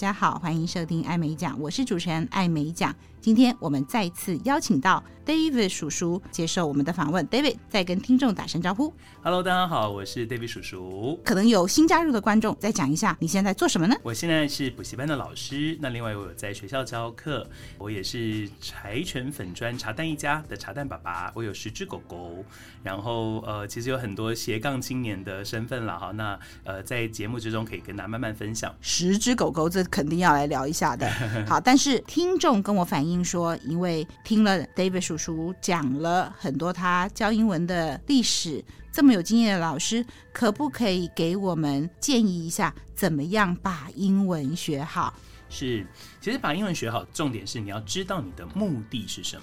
家好，欢迎收听艾美奖，我是主持人艾美奖。今天我们再次邀请到 David 叔叔接受我们的访问。David 再跟听众打声招呼。Hello，大家好，我是 David 叔叔。可能有新加入的观众，再讲一下你现在做什么呢？我现在是补习班的老师，那另外我有在学校教课，我也是柴犬粉砖茶蛋一家的茶蛋爸爸，我有十只狗狗，然后呃，其实有很多斜杠青年的身份了哈。那呃，在节目之中可以跟大家慢慢分享。十只狗狗，这肯定要来聊一下的。好，但是听众跟我反映。说，因为听了 David 叔叔讲了很多他教英文的历史，这么有经验的老师，可不可以给我们建议一下，怎么样把英文学好？是，其实把英文学好，重点是你要知道你的目的是什么。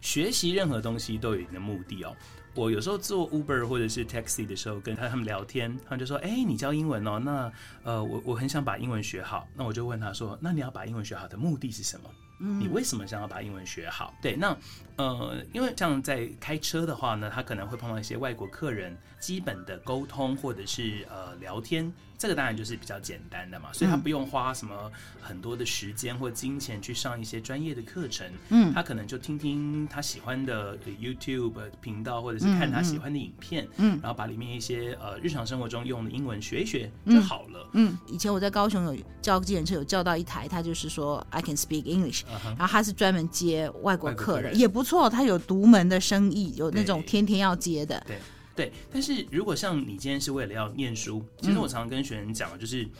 学习任何东西都有你的目的哦。我有时候坐 Uber 或者是 Taxi 的时候，跟他他们聊天，他们就说：“哎，你教英文哦？那呃，我我很想把英文学好。”那我就问他说：“那你要把英文学好的目的是什么？”你为什么想要把英文学好？对，那呃，因为像在开车的话呢，他可能会碰到一些外国客人，基本的沟通或者是呃聊天，这个当然就是比较简单的嘛，所以他不用花什么很多的时间或金钱去上一些专业的课程，嗯，他可能就听听他喜欢的 YouTube 频道，或者是看他喜欢的影片，嗯，然后把里面一些呃日常生活中用的英文学一学就好了。嗯，以前我在高雄有教计程车，有叫到一台，他就是说 I can speak English。然后他是专门接外国客的，也不错。他有独门的生意，有那种天天要接的。对对，但是如果像你今天是为了要念书，其实我常常跟学生讲，就是。嗯，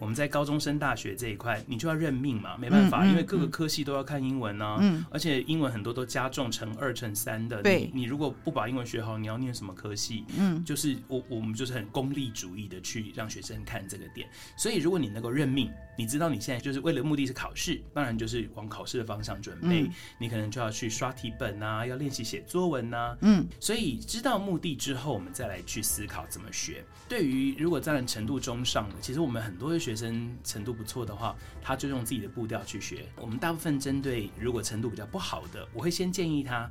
我们在高中升大学这一块，你就要认命嘛，没办法，嗯嗯、因为各个科系都要看英文呢、啊。嗯，而且英文很多都加重乘二乘三的。对，你如果不把英文学好，你要念什么科系？嗯，就是我我们就是很功利主义的去让学生看这个点。所以如果你能够认命，你知道你现在就是为了目的是考试，当然就是往考试的方向准备。嗯、你可能就要去刷题本啊，要练习写作文啊。嗯，所以知道目的之后，我们再来去思考怎么学。对于如果在程度中上的，其实我们很。多的学生程度不错的话，他就用自己的步调去学。我们大部分针对如果程度比较不好的，我会先建议他。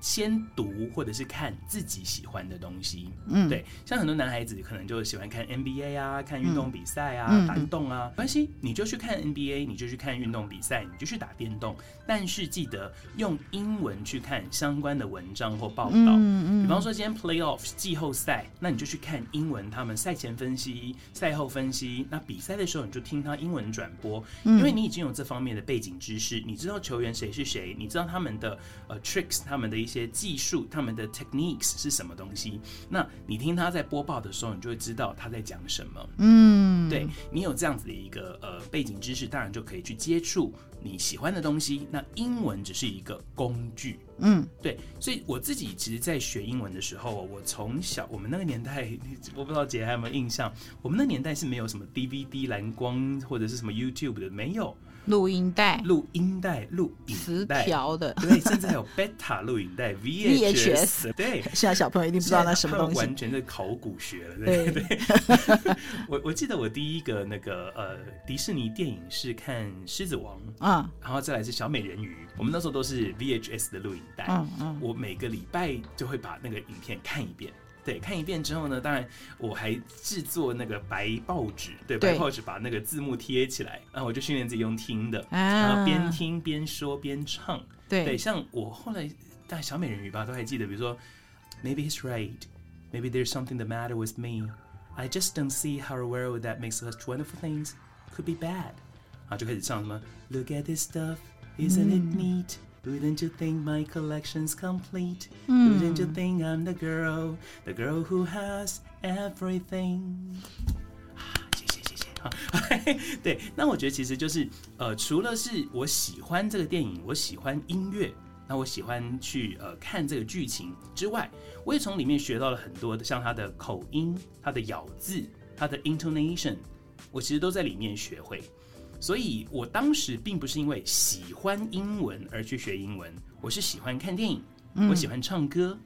先读或者是看自己喜欢的东西，嗯，对，像很多男孩子可能就喜欢看 NBA 啊，看运动比赛啊，嗯、打运动啊，没关系，你就去看 NBA，你就去看运动比赛，你就去打电动，但是记得用英文去看相关的文章或报道。嗯嗯，比方说今天 Playoffs 季后赛，那你就去看英文，他们赛前分析、赛后分析。那比赛的时候，你就听他英文转播，因为你已经有这方面的背景知识，你知道球员谁是谁，你知道他们的呃 tricks，他们的一些。些技术，他们的 techniques 是什么东西？那你听他在播报的时候，你就会知道他在讲什么。嗯，对，你有这样子的一个呃背景知识，当然就可以去接触你喜欢的东西。那英文只是一个工具。嗯，对，所以我自己其实，在学英文的时候，我从小我们那个年代，我不知道姐还有没有印象，我们那年代是没有什么 DVD 蓝光或者是什么 YouTube 的，没有。录音带、录音带、录影带，磁条的，对，甚至还有 Beta 录影带 VHS，对，现在小朋友一定不知道那什么东西，完全是考古学了，对。对。对 我我记得我第一个那个呃迪士尼电影是看《狮子王》啊，然后再来是小美人鱼，我们那时候都是 VHS 的录影带，嗯嗯，我每个礼拜就会把那个影片看一遍。对，看一遍之后呢，当然我还制作那个白报纸，对，白报纸把那个字幕贴起来，然后我就训练自己用听的，啊、然后边听边说边唱。对，对，像我后来大小美人鱼吧，都还记得，比如说，Maybe he's right, maybe there's something the matter with me, I just don't see how a world that makes such wonderful things could be bad。然后就开始唱什么，Look at this stuff, isn't it neat？Wouldn't you think my collection's complete? Wouldn't you think I'm the girl, the girl who has everything？啊，谢谢谢谢。好，对，那我觉得其实就是呃，除了是我喜欢这个电影，我喜欢音乐，那我喜欢去呃看这个剧情之外，我也从里面学到了很多的，像它的口音、它的咬字、它的 intonation，我其实都在里面学会。所以我当时并不是因为喜欢英文而去学英文，我是喜欢看电影，我喜欢唱歌，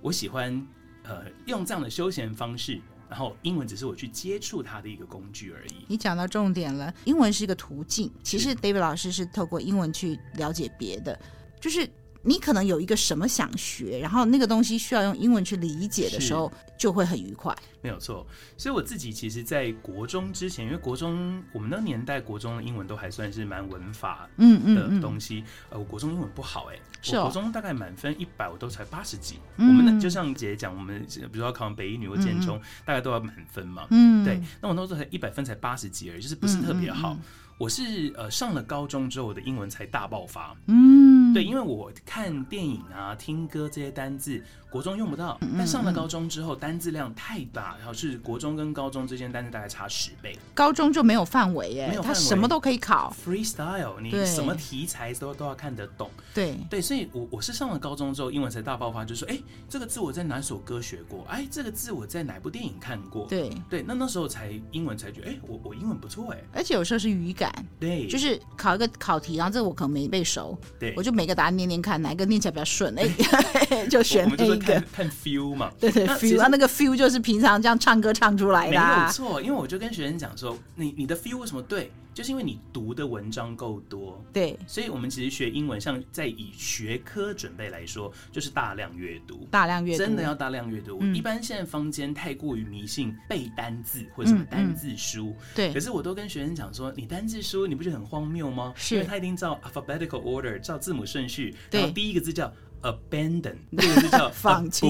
我喜欢呃用这样的休闲方式，然后英文只是我去接触它的一个工具而已。你讲到重点了，英文是一个途径，其实 David 老师是透过英文去了解别的，就是。你可能有一个什么想学，然后那个东西需要用英文去理解的时候，就会很愉快。没有错，所以我自己其实，在国中之前，因为国中我们那个年代国中的英文都还算是蛮文法嗯嗯的东西，呃，我国中英文不好哎，我国中大概满分一百，我都才八十几。我们那就像姐姐讲，我们比如说要考北一女或建中，大概都要满分嘛。嗯，对，那我那时候才一百分才八十几而已，就是不是特别好。我是呃上了高中之后，我的英文才大爆发。嗯，对，因为我看电影啊、听歌这些单字，国中用不到，但上了高中之后，单字量太大，然后是国中跟高中之间单字大概差十倍。高中就没有范围耶，没有他什么都可以考，freestyle，你什么题材都都要看得懂。对对，所以我我是上了高中之后，英文才大爆发，就是说，哎，这个字我在哪首歌学过？哎，这个字我在哪部电影看过？对对，那那时候才英文才觉得，哎，我我英文不错哎，而且有时候是语感。对，就是考一个考题，然后这个我可能没背熟，对，我就每个答案念念看，哪一个念起来比较顺，哎，就选那一个。看 feel 嘛，对对，feel 啊，那个 feel 就是平常这样唱歌唱出来的，没有错。因为我就跟学生讲说，你你的 feel 为什么对？就是因为你读的文章够多，对，所以我们其实学英文，像在以学科准备来说，就是大量阅读，大量阅读，真的要大量阅读。一般现在坊间太过于迷信背单字或者什么单字书，对。可是我都跟学生讲说，你单字书你不觉得很荒谬吗？是，因为他一定照 alphabetical order，照字母顺序，然后第一个字叫。Abandon，这个是叫 放弃，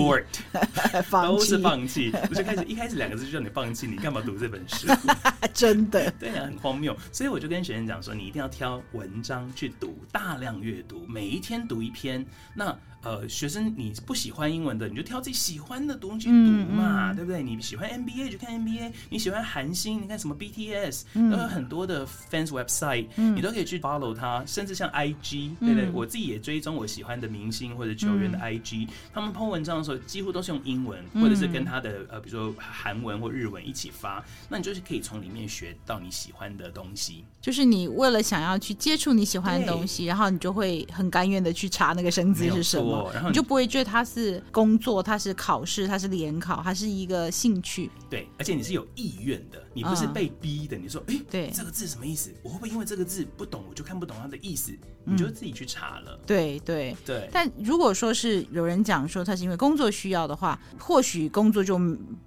都是放弃。我就开始一开始两个字就叫你放弃，你干嘛读这本书？真的，对呀，很荒谬。所以我就跟学生讲说，你一定要挑文章去读，大量阅读，每一天读一篇。那呃，学生你不喜欢英文的，你就挑自己喜欢的东西读嘛，嗯嗯、对不对？你喜欢 NBA 就看 NBA，你喜欢韩星，你看什么 BTS，都有很多的 fans website，、嗯、你都可以去 follow 他。甚至像 IG，对不对？嗯、我自己也追踪我喜欢的明星或者球员的 IG，、嗯、他们 po 文章的时候几乎都是用英文，嗯、或者是跟他的呃，比如说韩文或日文一起发。那你就是可以从里面学到你喜欢的东西。就是你为了想要去接触你喜欢的东西，然后你就会很甘愿的去查那个生字是什么。然后你，你就不会觉得它是工作，它是考试，它是联考，它是一个兴趣。对，而且你是有意愿的，你不是被逼的。嗯、你说，哎，对，这个字什么意思？我会不会因为这个字不懂，我就看不懂它的意思？你就自己去查了。对对、嗯、对。对对，但如果说是有人讲说他是因为工作需要的话，或许工作就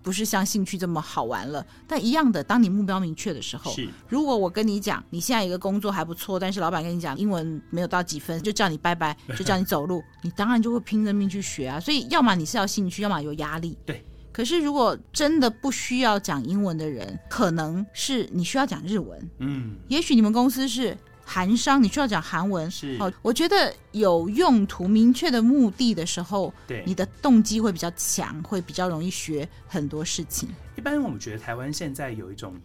不是像兴趣这么好玩了。但一样的，当你目标明确的时候，是。如果我跟你讲，你现在一个工作还不错，但是老板跟你讲英文没有到几分，就叫你拜拜，就叫你走路，你当然就会拼着命去学啊。所以，要么你是要兴趣，要么有压力。对。可是，如果真的不需要讲英文的人，可能是你需要讲日文。嗯。也许你们公司是韩商，你需要讲韩文。是。哦，我觉得有用途、明确的目的的时候，对，你的动机会比较强，会比较容易学很多事情。一般我们觉得台湾现在有一种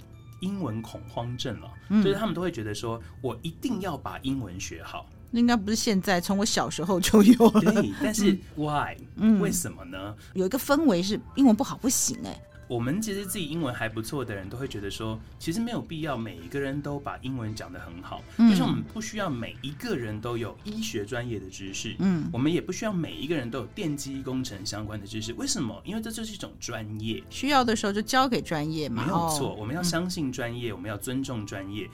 英文恐慌症了，嗯、就是他们都会觉得说，我一定要把英文学好。那应该不是现在，从我小时候就有了。对，但是 why？嗯，为什么呢？有一个氛围是英文不好不行哎、欸。我们其实自己英文还不错的人都会觉得说，其实没有必要每一个人都把英文讲得很好。嗯，就像我们不需要每一个人都有医学专业的知识。嗯，我们也不需要每一个人都有电机工程相关的知识。为什么？因为这就是一种专业，需要的时候就交给专业嘛。没有错，我们要相信专业，我们要尊重专业。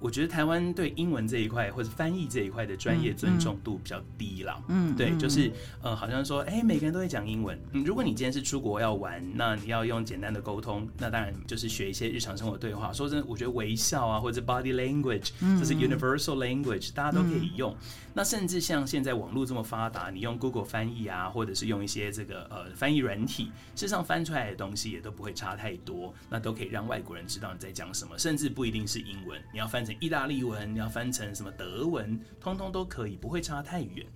我觉得台湾对英文这一块或者翻译这一块的专业尊重度比较低啦。嗯，对，就是呃，好像说，哎，每个人都会讲英文。嗯，如果你今天是出国要玩，那你要用简单的沟通，那当然就是学一些日常生活对话。说真的，我觉得微笑啊，或者 body language，这是 universal language，大家都可以用。那甚至像现在网络这么发达，你用 Google 翻译啊，或者是用一些这个呃翻译软体，事实上翻出来的东西也都不会差太多，那都可以让外国人知道你在讲什么，甚至不一定是英文，你要翻成意大利文，你要翻成什么德文，通通都可以，不会差太远。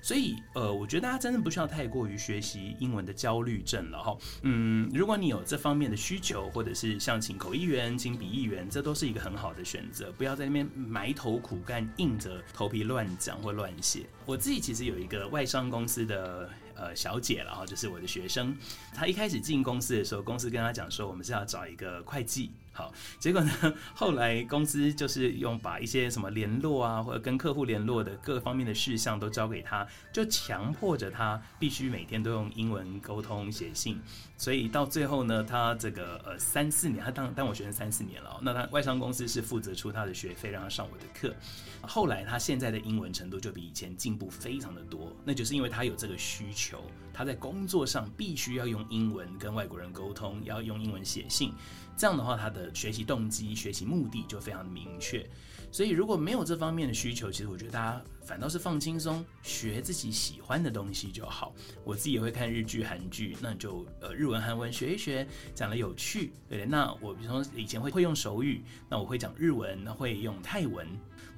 所以，呃，我觉得大家真的不需要太过于学习英文的焦虑症了哈。嗯，如果你有这方面的需求，或者是像请口译员、请笔译员，这都是一个很好的选择。不要在那边埋头苦干，硬着头皮乱讲或乱写。我自己其实有一个外商公司的。呃，小姐了哈，就是我的学生。她一开始进公司的时候，公司跟她讲说，我们是要找一个会计，好，结果呢，后来公司就是用把一些什么联络啊，或者跟客户联络的各方面的事项都交给他，就强迫着他必须每天都用英文沟通写信。所以到最后呢，他这个呃三四年，他当当我学生三四年了。那他外商公司是负责出他的学费，让他上我的课。后来他现在的英文程度就比以前进步非常的多，那就是因为他有这个需求，他在工作上必须要用英文跟外国人沟通，要用英文写信。这样的话，他的学习动机、学习目的就非常明确。所以如果没有这方面的需求，其实我觉得大家反倒是放轻松，学自己喜欢的东西就好。我自己也会看日剧、韩剧，那就呃日文、韩文学一学，讲得有趣。对，那我比如说以前会会用手语，那我会讲日文，那会用泰文，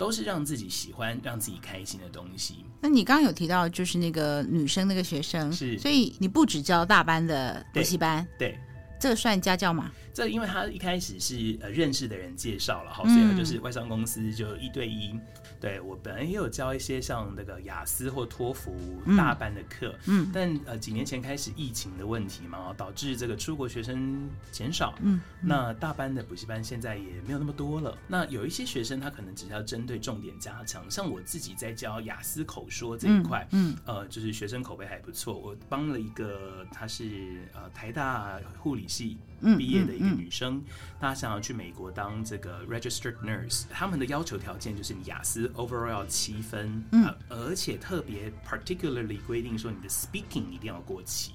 都是让自己喜欢、让自己开心的东西。那你刚刚有提到就是那个女生那个学生，是，所以你不只教大班的补习班，对。对这个算家教吗？这因为他一开始是呃认识的人介绍了，哈，所以就是外商公司就一对一。对，我本来也有教一些像那个雅思或托福大班的课，嗯，但呃几年前开始疫情的问题嘛，导致这个出国学生减少，嗯，那大班的补习班现在也没有那么多了。那有一些学生他可能只是要针对重点加强，像我自己在教雅思口说这一块，嗯，呃，就是学生口碑还不错。我帮了一个，他是呃台大护理系毕业的一个女生，她想要去美国当这个 registered nurse，他们的要求条件就是你雅思。Overall 要七分，嗯、呃，而且特别 particularly 规定说你的 speaking 一定要过七。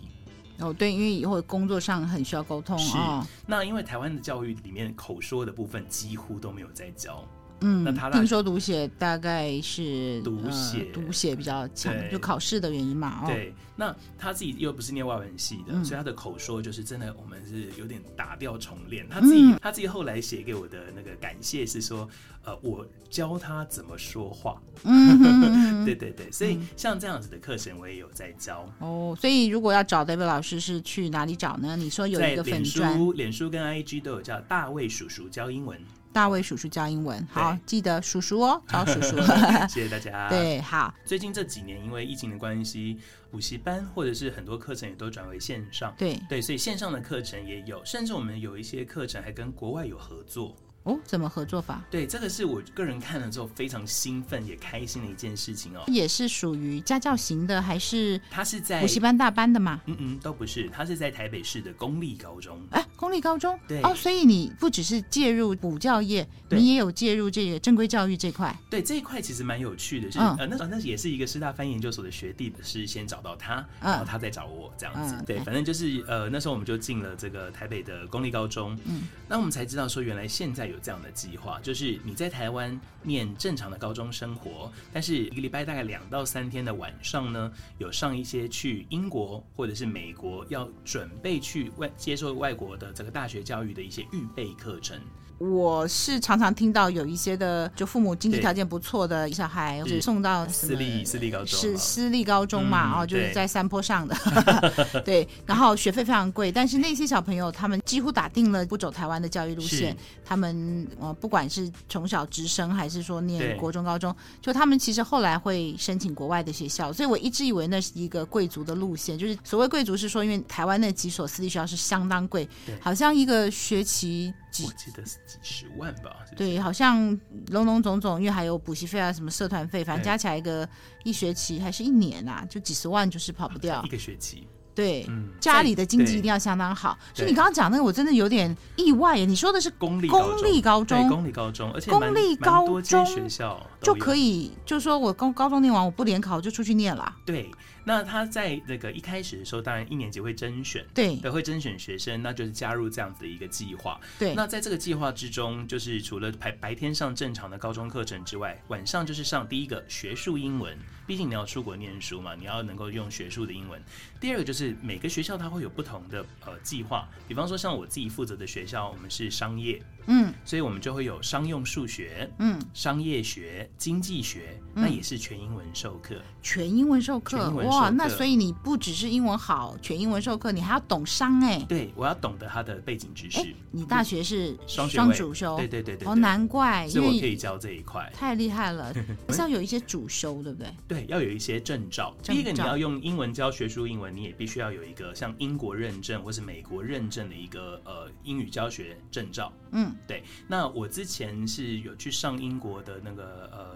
哦，对，因为以后工作上很需要沟通啊。哦、那因为台湾的教育里面口说的部分几乎都没有在教。嗯，那他听说读写大概是读写、呃、读写比较强，就考试的原因嘛。哦、对，那他自己又不是念外文系的，嗯、所以他的口说就是真的，我们是有点打掉重练。他自己、嗯、他自己后来写给我的那个感谢是说，呃，我教他怎么说话。嗯 哼哼，对对对，所以像这样子的课程我也有在教。哦，所以如果要找 David 老师是去哪里找呢？你说有一个粉书，脸书跟 IG 都有叫大卫叔叔教英文。大卫叔叔教英文，好，记得叔叔哦，找叔叔。谢谢大家。对，好。最近这几年，因为疫情的关系，补习班或者是很多课程也都转为线上。对对，所以线上的课程也有，甚至我们有一些课程还跟国外有合作。哦，怎么合作法？对，这个是我个人看了之后非常兴奋也开心的一件事情哦。也是属于家教型的，还是？他是在补习班大班的嘛？嗯嗯，都不是，他是在台北市的公立高中。哎，公立高中？对。哦，所以你不只是介入补教业，你也有介入这个正规教育这块。对，这一块其实蛮有趣的，是、嗯、呃，那那也是一个师大翻译研究所的学弟，是先找到他，然后他再找我这样子。嗯、对，反正就是呃，那时候我们就进了这个台北的公立高中。嗯。那我们才知道说，原来现在有有这样的计划。就是你在台湾念正常的高中生活，但是一个礼拜大概两到三天的晚上呢，有上一些去英国或者是美国要准备去外接受外国的这个大学教育的一些预备课程。我是常常听到有一些的，就父母经济条件不错的小孩，是送到私立私立高中，是私立高中嘛？哦，就是在山坡上的，对。然后学费非常贵，但是那些小朋友他们几乎打定了不走台湾的教育路线，他们呃不管是从小直升还是说念国中高中，就他们其实后来会申请国外的学校，所以我一直以为那是一个贵族的路线，就是所谓贵族是说，因为台湾那几所私立学校是相当贵，好像一个学期。我记得是几十万吧？是是对，好像龙龙总总，因为还有补习费啊，什么社团费，反正加起来一个一学期还是一年啊，就几十万，就是跑不掉。一个学期。对，嗯、家里的经济一定要相当好。所以你刚刚讲那个，我真的有点意外耶。你说的是公立公立高中，公立高中，而且公立高中学校就可以，就是说我高高中念完，我不联考就出去念了。对。那他在那个一开始的时候，当然一年级会甄选，对，会甄选学生，那就是加入这样子的一个计划。对，那在这个计划之中，就是除了白白天上正常的高中课程之外，晚上就是上第一个学术英文，毕竟你要出国念书嘛，你要能够用学术的英文。第二个就是每个学校它会有不同的呃计划，比方说像我自己负责的学校，我们是商业。嗯，所以我们就会有商用数学，嗯，商业学、经济学，那也是全英文授课，全英文授课，哇，那所以你不只是英文好，全英文授课，你还要懂商哎，对，我要懂得他的背景知识。你大学是双双主修，对对对对，哦，难怪，所以我可以教这一块，太厉害了，是要有一些主修，对不对？对，要有一些证照。第一个你要用英文教学术英文，你也必须须要有一个像英国认证或是美国认证的一个呃英语教学证照。嗯，对。那我之前是有去上英国的那个呃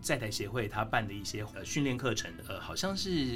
在台协会他办的一些呃训练课程，呃，好像是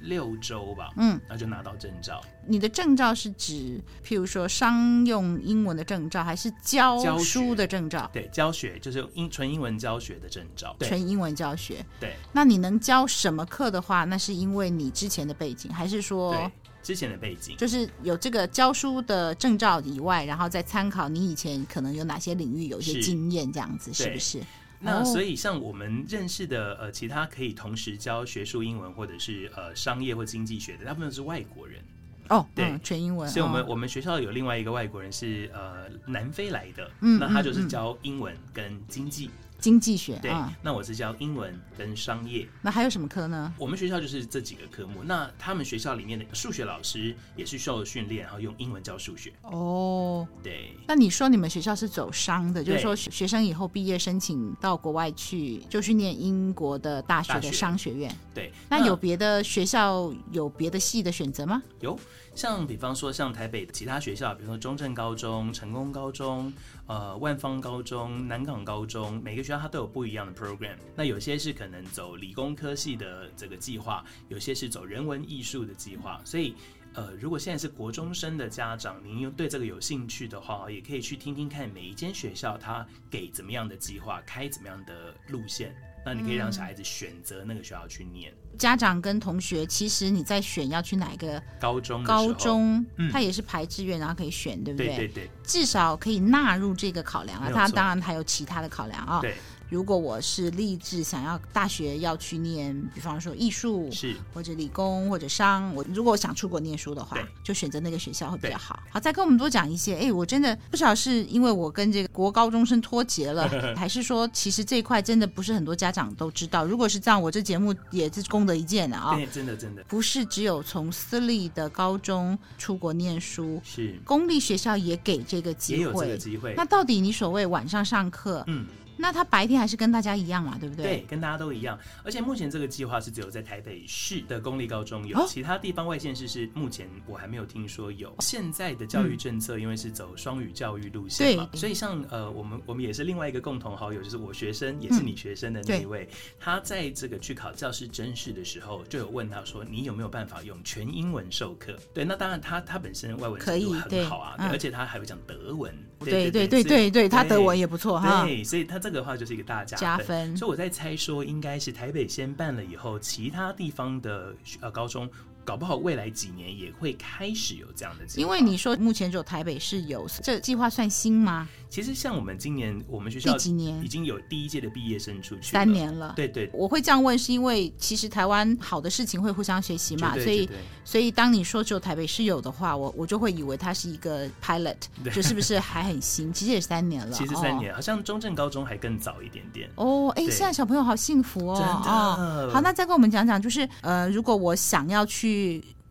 六周吧。嗯，那就拿到证照。你的证照是指譬如说商用英文的证照，还是教书的证照？对，教学就是英纯英文教学的证照。纯英文教学。对。那你能教什么课的话，那是因为你之前的背景，还是说？之前的背景就是有这个教书的证照以外，然后再参考你以前可能有哪些领域有一些经验，这样子是，是不是？那所以像我们认识的呃，其他可以同时教学术英文或者是呃商业或经济学的，大部分都是外国人哦。对，嗯、全英文。所以我们、哦、我们学校有另外一个外国人是呃南非来的，嗯，那他就是教英文跟经济。经济学对、嗯，那我是教英文跟商业。那还有什么科呢？我们学校就是这几个科目。那他们学校里面的数学老师也是受训练，然后用英文教数学。哦，对。那你说你们学校是走商的，就是说学生以后毕业申请到国外去，就去念英国的大学的商学院。对。那有别的学校有别的系的选择吗？有。像比方说，像台北的其他学校，比如说中正高中、成功高中、呃万芳高中、南港高中，每个学校它都有不一样的 program。那有些是可能走理工科系的这个计划，有些是走人文艺术的计划。所以，呃，如果现在是国中生的家长，您又对这个有兴趣的话，也可以去听听看每一间学校它给怎么样的计划，开怎么样的路线。那你可以让小孩子选择那个学校去念。家长跟同学，其实你在选要去哪一个高中？高中，他也是排志愿，然后可以选，对不对？对对对。至少可以纳入这个考量啊。他当然还有其他的考量啊。对。如果我是立志想要大学要去念，比方说艺术是或者理工或者商，我如果我想出国念书的话，就选择那个学校会比较好。好，再跟我们多讲一些。哎，我真的不晓得是因为我跟这个国高中生脱节了，还是说其实这一块真的不是很多家长都知道。如果是这样，我这节目也是功德一件的啊。对，真的真的不是只有从私立的高中出国念书，是公立学校也给这个机会，也有这个机会。那到底你所谓晚上上课，嗯。那他白天还是跟大家一样嘛，对不对？对，跟大家都一样。而且目前这个计划是只有在台北市的公立高中有，哦、其他地方外县市是目前我还没有听说有。现在的教育政策因为是走双语教育路线嘛，所以像呃我们我们也是另外一个共同好友，就是我学生也是你学生的那一位，嗯、他在这个去考教师甄试的时候就有问他说，你有没有办法用全英文授课？对，那当然他他本身外文程度很好啊，对，而且他还会讲德文。对对对对对对，他德文也不错哈。对，所以他这个的话就是一个大加分。加分。所以我在猜说，应该是台北先办了以后，其他地方的呃高中。搞不好未来几年也会开始有这样的计划。因为你说目前只有台北市有，这计划算新吗？其实像我们今年我们学校几年已经有第一届的毕业生出去三年了。对对，我会这样问是因为其实台湾好的事情会互相学习嘛，所以所以当你说只有台北市有的话，我我就会以为它是一个 pilot，就是不是还很新？其实也三年了。其实三年，好像中正高中还更早一点点。哦，哎，现在小朋友好幸福哦。真的。好，那再跟我们讲讲，就是呃，如果我想要去。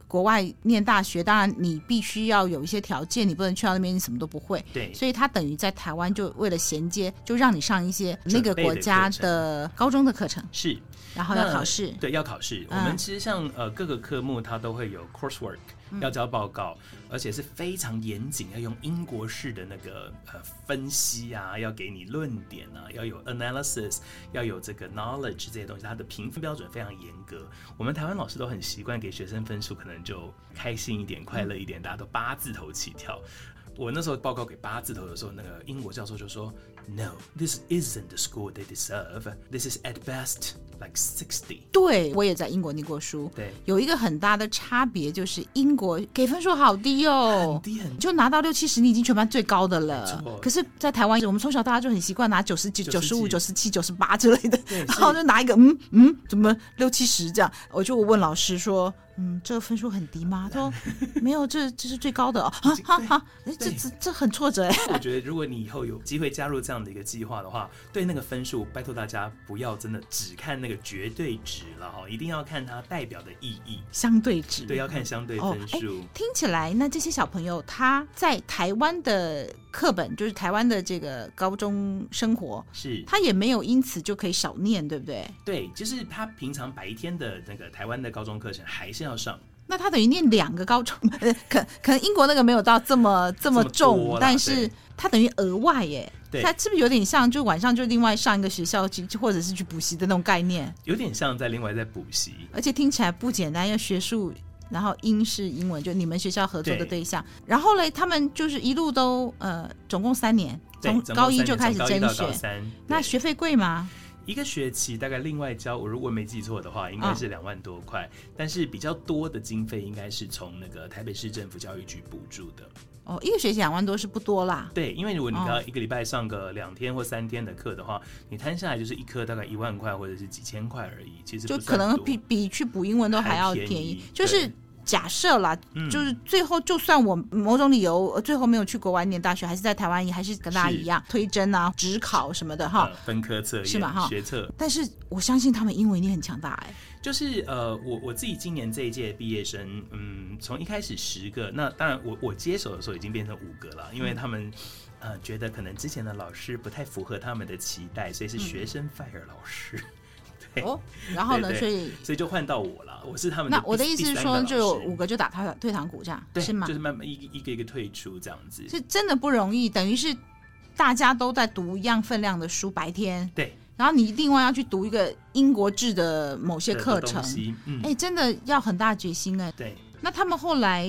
国外念大学，当然你必须要有一些条件，你不能去到那边你什么都不会。对，所以他等于在台湾就为了衔接，就让你上一些那个国家的高中的课程。是，然后要考试。对，要考试。我们其实像呃各个科目，它都会有 coursework。要交报告，而且是非常严谨，要用英国式的那个呃分析啊，要给你论点啊，要有 analysis，要有这个 knowledge 这些东西，它的评分标准非常严格。我们台湾老师都很习惯给学生分数，可能就开心一点、快乐一点，大家都八字头起跳。我那时候报告给八字头的时候，那个英国教授就说：“No, this isn't the score they deserve. This is at best like sixty.” 对，我也在英国念过书。对，有一个很大的差别就是英国给分数好低哦，很低很低，就拿到六七十，你已经全班最高的了。可是，在台湾，我们从小大家就很习惯拿九十九、九十五、九十七、九十八之类的，然后就拿一个嗯嗯，怎么六七十这样？我就问老师说。嗯，这个分数很低吗？他说 没有，这这是最高的哦。哈哈哈，哎，这这这很挫折哎。我觉得如果你以后有机会加入这样的一个计划的话，对那个分数，拜托大家不要真的只看那个绝对值了哈，一定要看它代表的意义。相对值。对，要看相对分数。哦，听起来，那这些小朋友他在台湾的课本，就是台湾的这个高中生活，是他也没有因此就可以少念，对不对？对，就是他平常白天的那个台湾的高中课程还是。要上那他等于念两个高中，可可能英国那个没有到这么这么重，但是他等于额外耶。对，他是不是有点像就晚上就另外上一个学校去，或者是去补习的那种概念？有点像在另外在补习，而且听起来不简单，要学术，然后英式英文，就你们学校合作的对象。对然后嘞，他们就是一路都呃，总共三年，从高一就开始甄选。那学费贵吗？一个学期大概另外交，我如果没记错的话，应该是两万多块。哦、但是比较多的经费应该是从那个台北市政府教育局补助的。哦，一个学期两万多是不多啦。对，因为如果你要一个礼拜上个两天或三天的课的话，哦、你摊下来就是一科大概一万块或者是几千块而已。其实就可能比比去补英文都还要便宜，便宜就是。假设啦，嗯、就是最后就算我某种理由最后没有去国外念大学，还是在台湾，也还是跟大家一样推甄啊、指考什么的哈，分科测验是吧？哈，学测。但是我相信他们英文一定很强大哎。就是呃，我我自己今年这一届毕业生，嗯，从一开始十个，那当然我我接手的时候已经变成五个了，因为他们、觉得可能之前的老师不太符合他们的期待，所以是学生 fire 老师。嗯 哦，然后呢？对对对，所以所以就换到我了，我是他们。那我的意思是说，就有五个就打退退堂鼓这样，是吗？就是慢慢一个一个一个退出这样子，是真的不容易。等于是大家都在读一样分量的书，白天对，然后你另外要去读一个英国制的某些课程，嗯，哎，真的要很大决心哎。对，那他们后来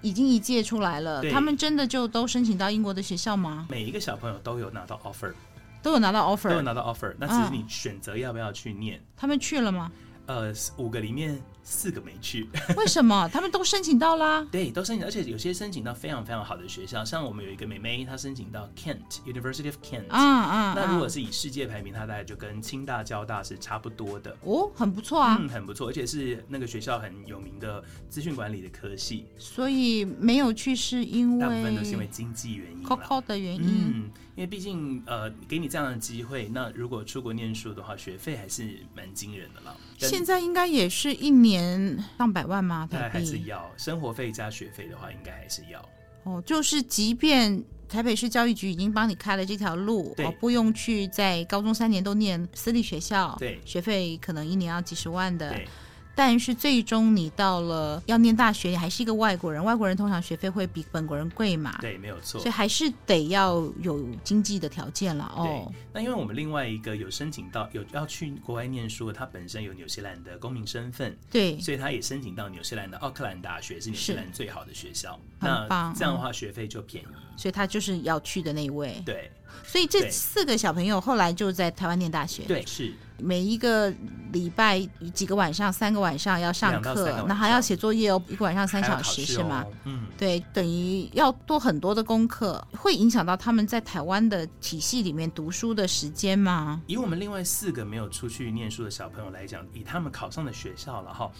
已经一届出来了，他们真的就都申请到英国的学校吗？每一个小朋友都有拿到 offer。都有拿到 offer，都有拿到 offer，那只是你选择要不要去念。嗯、他们去了吗？呃，五个里面四个没去，为什么？他们都申请到啦。对，都申请，而且有些申请到非常非常好的学校，像我们有一个妹妹，她申请到 Kent University of Kent，啊啊，啊那如果是以世界排名，她大概就跟清大、交大是差不多的。哦，很不错啊，嗯，很不错，而且是那个学校很有名的资讯管理的科系。所以没有去是因为大部分都是因为经济原因，COCO 的原因。嗯，因为毕竟呃，给你这样的机会，那如果出国念书的话，学费还是蛮惊人的了。现在应该也是一年上百万吗？还是要生活费加学费的话，应该还是要。哦，就是即便台北市教育局已经帮你开了这条路，对哦，不用去在高中三年都念私立学校，对，学费可能一年要几十万的。对但是最终你到了要念大学，你还是一个外国人，外国人通常学费会比本国人贵嘛？对，没有错。所以还是得要有经济的条件了哦。那因为我们另外一个有申请到有要去国外念书，他本身有纽西兰的公民身份，对，所以他也申请到纽西兰的奥克兰大学，是纽西兰最好的学校。那这样的话学费就便宜，所以他就是要去的那一位。对。所以这四个小朋友后来就在台湾念大学。对，是每一个礼拜几个晚上，三个晚上要上课，那还要写作业哦，一个晚上三小时是吗？嗯，对，等于要做很多的功课，会影响到他们在台湾的体系里面读书的时间吗？以我们另外四个没有出去念书的小朋友来讲，以他们考上的学校了哈。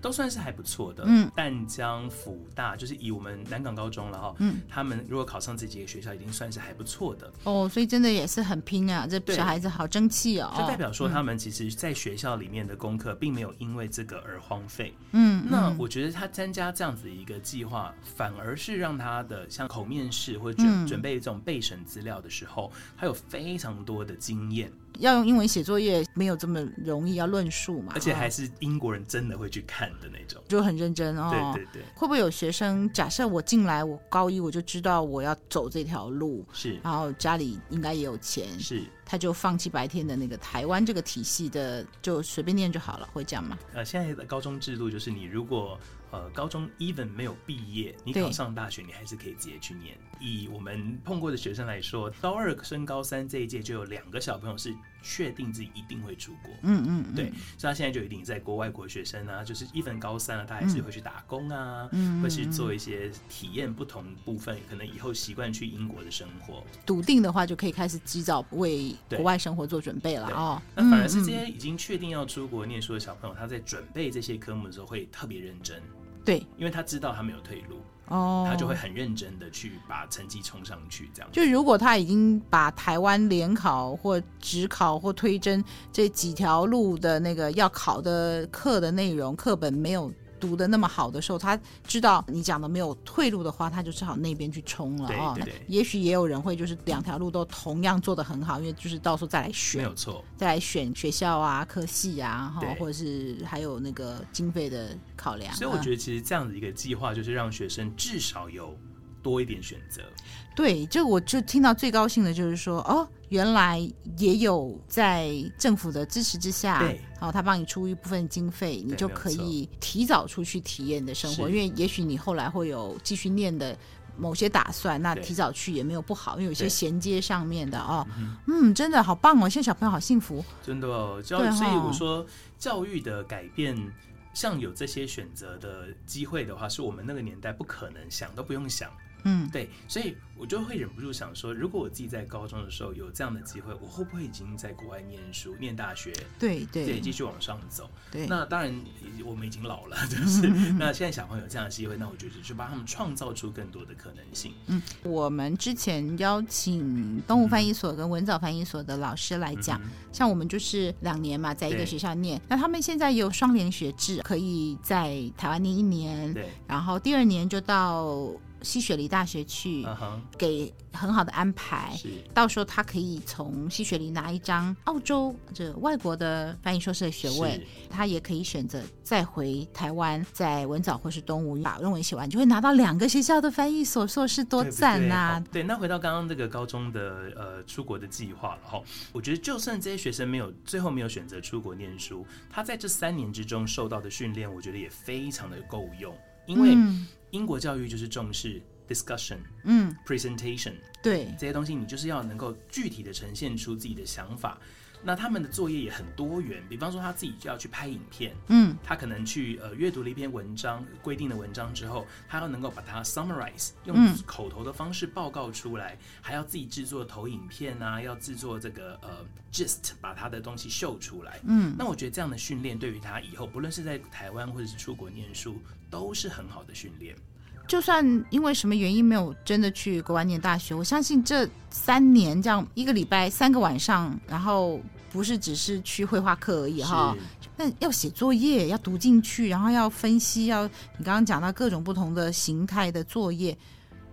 都算是还不错的，嗯，淡江、辅大，就是以我们南港高中了哈，嗯，他们如果考上这几个学校，已经算是还不错的。哦，所以真的也是很拼啊，这小孩子好争气哦，就代表说他们其实在学校里面的功课并没有因为这个而荒废，嗯，那我觉得他参加这样子一个计划，反而是让他的像口面试或者准、嗯、准备这种备审资料的时候，他有非常多的经验。要用英文写作业没有这么容易，要论述嘛，而且还是英国人真的会去看的那种，就很认真哦。对对对，会不会有学生假设我进来，我高一我就知道我要走这条路，是，然后家里应该也有钱，是，他就放弃白天的那个台湾这个体系的，就随便念就好了，会这样吗？呃，现在的高中制度就是你如果。呃，高中 even 没有毕业，你考上大学，你还是可以直接去念。以我们碰过的学生来说，高二升高三这一届就有两个小朋友是确定自己一定会出国。嗯嗯，嗯对，所以他现在就一定在国外国学生啊，就是 even 高三了，他还是会去打工啊，嗯、会去做一些体验不同部分，可能以后习惯去英国的生活。笃定的话，就可以开始及早为国外生活做准备了哦。那反而是这些已经确定要出国念书的小朋友，他在准备这些科目的时候会特别认真。对，因为他知道他没有退路，哦，他就会很认真的去把成绩冲上去，这样。就如果他已经把台湾联考或职考或推甄这几条路的那个要考的课的内容课本没有读的那么好的时候，他知道你讲的没有退路的话，他就只好那边去冲了啊。也许也有人会就是两条路都同样做的很好，因为就是到时候再来选，没有错，再来选学校啊、科系啊，哈，或者是还有那个经费的考量。所以我觉得其实这样的一个计划，就是让学生至少有多一点选择。对，就我就听到最高兴的就是说，哦，原来也有在政府的支持之下，对，哦，他帮你出一部分经费，你就可以提早出去体验的生活。因为也许你后来会有继续念的某些打算，那提早去也没有不好，因为有些衔接上面的哦，嗯，真的好棒哦，现在小朋友好幸福，真的哦，教育，所以我说教育的改变，像有这些选择的机会的话，是我们那个年代不可能想都不用想。嗯，对，所以我就会忍不住想说，如果我自己在高中的时候有这样的机会，我会不会已经在国外念书、念大学？对对，对，继续往上走。对，那当然我们已经老了，就是 那现在小朋友有这样的机会，那我觉得就帮他们创造出更多的可能性。嗯，我们之前邀请东吴翻译所跟文藻翻译所的老师来讲，嗯、像我们就是两年嘛，在一个学校念，那他们现在有双联学制，可以在台湾念一年，对，然后第二年就到。西雪梨大学去给很好的安排，到时候他可以从西雪梨拿一张澳洲这外国的翻译硕士的学位，他也可以选择再回台湾，在文藻或是东吴把论文写完，就会拿到两个学校的翻译所硕士，多赞呐、啊！对，那回到刚刚这个高中的呃出国的计划了哈，我觉得就算这些学生没有最后没有选择出国念书，他在这三年之中受到的训练，我觉得也非常的够用，因为。英国教育就是重视 discussion，嗯，presentation，对。这些东西，你就是要能够具体的呈现出自己的想法。那他们的作业也很多元，比方说他自己就要去拍影片，嗯，他可能去呃阅读了一篇文章规定的文章之后，他要能够把它 summarize，用口头的方式报告出来，嗯、还要自己制作投影片啊，要制作这个呃 gist，把他的东西秀出来，嗯，那我觉得这样的训练对于他以后不论是在台湾或者是出国念书，都是很好的训练。就算因为什么原因没有真的去国外念大学，我相信这三年这样一个礼拜三个晚上，然后不是只是去绘画课而已哈，那要写作业，要读进去，然后要分析，要你刚刚讲到各种不同的形态的作业，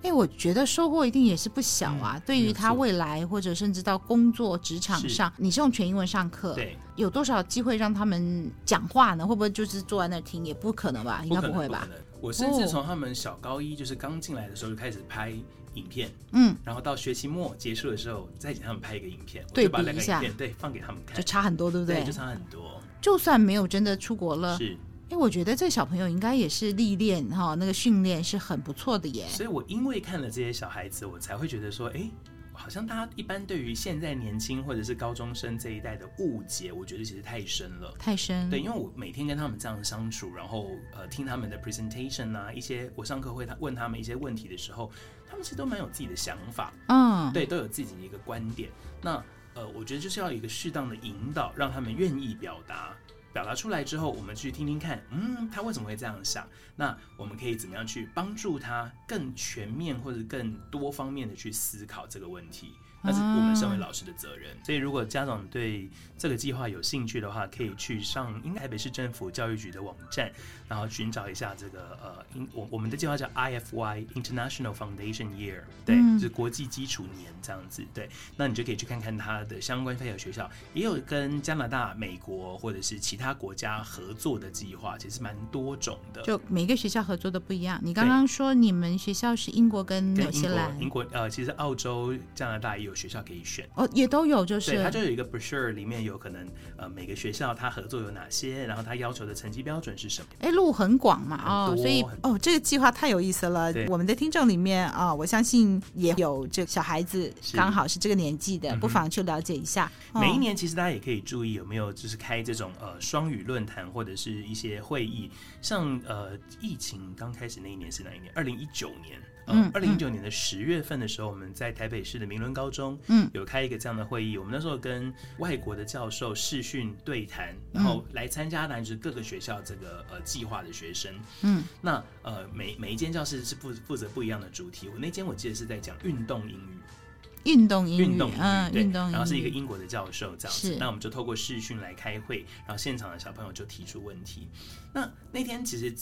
哎，我觉得收获一定也是不小啊。嗯、对于他未来或者甚至到工作职场上，是你是用全英文上课，对，有多少机会让他们讲话呢？会不会就是坐在那儿听？也不可能吧？应该不会吧？我甚至从他们小高一就是刚进来的时候就开始拍影片，嗯，然后到学期末结束的时候再给他们拍一个影片，对把两个影片对放给他们看，就差很多，对不对？对，就差很多。就算没有真的出国了，是，哎，我觉得这个小朋友应该也是历练哈，那个训练是很不错的耶。所以我因为看了这些小孩子，我才会觉得说，哎。好像大家一般对于现在年轻或者是高中生这一代的误解，我觉得其实太深了，太深。对，因为我每天跟他们这样相处，然后呃听他们的 presentation 啊，一些我上课会他问他们一些问题的时候，他们其实都蛮有自己的想法，嗯，对，都有自己的一个观点。那呃，我觉得就是要有一个适当的引导，让他们愿意表达。表达出来之后，我们去听听看，嗯，他为什么会这样想？那我们可以怎么样去帮助他更全面或者更多方面的去思考这个问题？那是我们身为老师的责任。所以，如果家长对这个计划有兴趣的话，可以去上应该台北市政府教育局的网站，然后寻找一下这个呃，我我们的计划叫 IFY International Foundation Year，对，就是国际基础年这样子。对，那你就可以去看看它的相关非校学校，也有跟加拿大、美国或者是其他国家合作的计划，其实蛮多种的。就每个学校合作的不一样。你刚刚说你们学校是英国跟纽西兰，英国呃，其实澳洲、加拿大也有。学校可以选哦，也都有，就是对，它就有一个 brochure，里面有可能呃每个学校它合作有哪些，然后它要求的成绩标准是什么？哎，路很广嘛哦，所以哦这个计划太有意思了。我们的听众里面啊，我相信也有这小孩子刚好是这个年纪的，不妨去了解一下。每一年其实大家也可以注意有没有就是开这种呃双语论坛或者是一些会议，像呃疫情刚开始那一年是哪一年？二零一九年。嗯，二零一九年的十月份的时候，我们在台北市的明伦高中，嗯，有开一个这样的会议。我们那时候跟外国的教授视讯对谈，然后来参加的就是各个学校这个呃计划的学生，嗯，那呃每每一间教室是负负责不一样的主题。我那间我记得是在讲运动英语。运动英语，运动英语，嗯，对，运动，然后是一个英国的教授这样子。那我们就透过视讯来开会，然后现场的小朋友就提出问题。那那天其实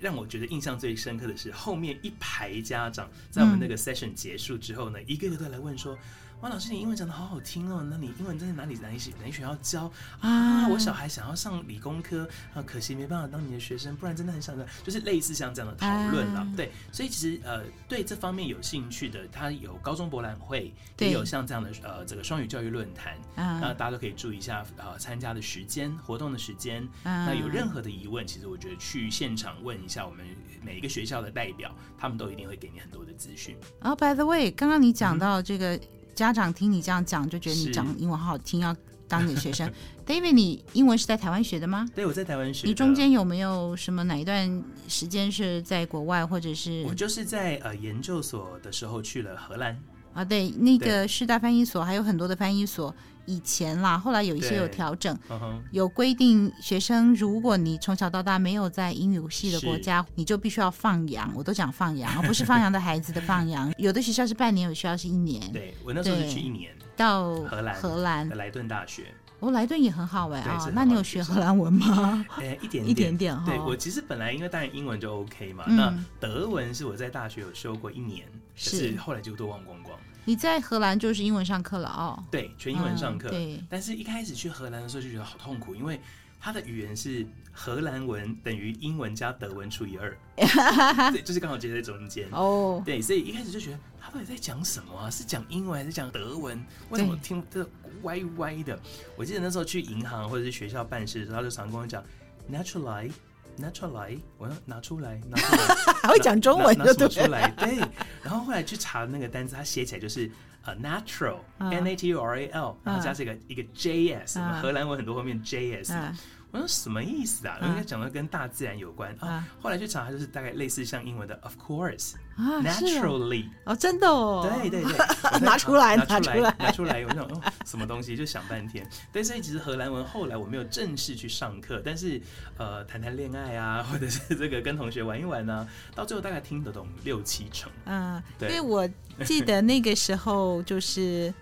让我觉得印象最深刻的是，后面一排家长在我们那个 session 结束之后呢，嗯、一个个都来问说。王老师，你英文讲的好好听哦，那你英文在哪里哪里哪学校教啊？我小孩想要上理工科啊，可惜没办法当你的学生，不然真的很想的，就是类似像这样的讨论了。对，所以其实呃，对这方面有兴趣的，他有高中博览会，也有像这样的呃这个双语教育论坛，那大家都可以注意一下呃参加的时间、活动的时间。那有任何的疑问，其实我觉得去现场问一下我们每一个学校的代表，他们都一定会给你很多的资讯。哦，by the way，刚刚你讲到这个。家长听你这样讲，就觉得你讲英文好好听，要当你的学生。David，你英文是在台湾学的吗？对，我在台湾学。你中间有没有什么哪一段时间是在国外，或者是？我就是在呃研究所的时候去了荷兰。啊，对，那个师大翻译所还有很多的翻译所。以前啦，后来有一些有调整，有规定学生，如果你从小到大没有在英语系的国家，你就必须要放羊。我都讲放羊，而不是放羊的孩子的放羊。有的学校是半年，有学校是一年。对，我那时候是去一年，到荷兰，荷兰莱顿大学。哦，莱顿也很好哎啊，那你有学荷兰文吗？哎，一点一点点。对，我其实本来因为当然英文就 OK 嘛，那德文是我在大学有修过一年，是后来就都忘光光。你在荷兰就是英文上课了哦？对，全英文上课。嗯、对，但是一开始去荷兰的时候就觉得好痛苦，因为它的语言是荷兰文等于英文加德文除以二，对，就是刚好接在中间。哦，对，所以一开始就觉得他到底在讲什么啊？是讲英文还是讲德文？为什么听这歪歪的？我记得那时候去银行或者是学校办事的时候，他就常跟我讲 naturally。拿出来，我要拿出来，拿出来，还会讲中文就对，拿出来，对。然后后来去查那个单词，它写起来就是呃、uh, natural，n、uh, a t u r a l，然后加这个、uh, 一个 j s，、uh, 荷兰文很多后面 j s。Uh, 我说什么意思啊？应该讲的跟大自然有关啊，啊。后来去查，它就是大概类似像英文的 of course 啊，naturally 哦，真的哦，对对对，拿出来，拿出来，拿出来，我想哦，什么东西就想半天。对，所以其实荷兰文后来我没有正式去上课，但是呃，谈谈恋爱啊，或者是这个跟同学玩一玩呢、啊，到最后大概听得懂六七成。嗯，对，因为我记得那个时候就是。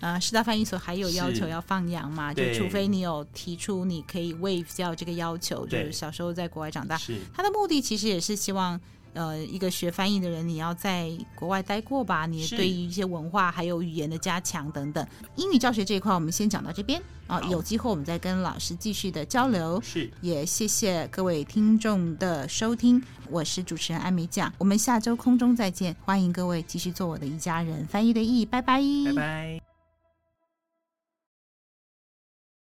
呃，师大翻译所还有要求要放羊嘛？就除非你有提出你可以 waive 掉这个要求，就是小时候在国外长大。是他的目的其实也是希望，呃，一个学翻译的人，你要在国外待过吧？你对于一些文化还有语言的加强等等。英语教学这一块，我们先讲到这边啊，有机会我们再跟老师继续的交流。是，也谢谢各位听众的收听，我是主持人艾美酱，我们下周空中再见，欢迎各位继续做我的一家人，翻译的译，拜拜，拜拜。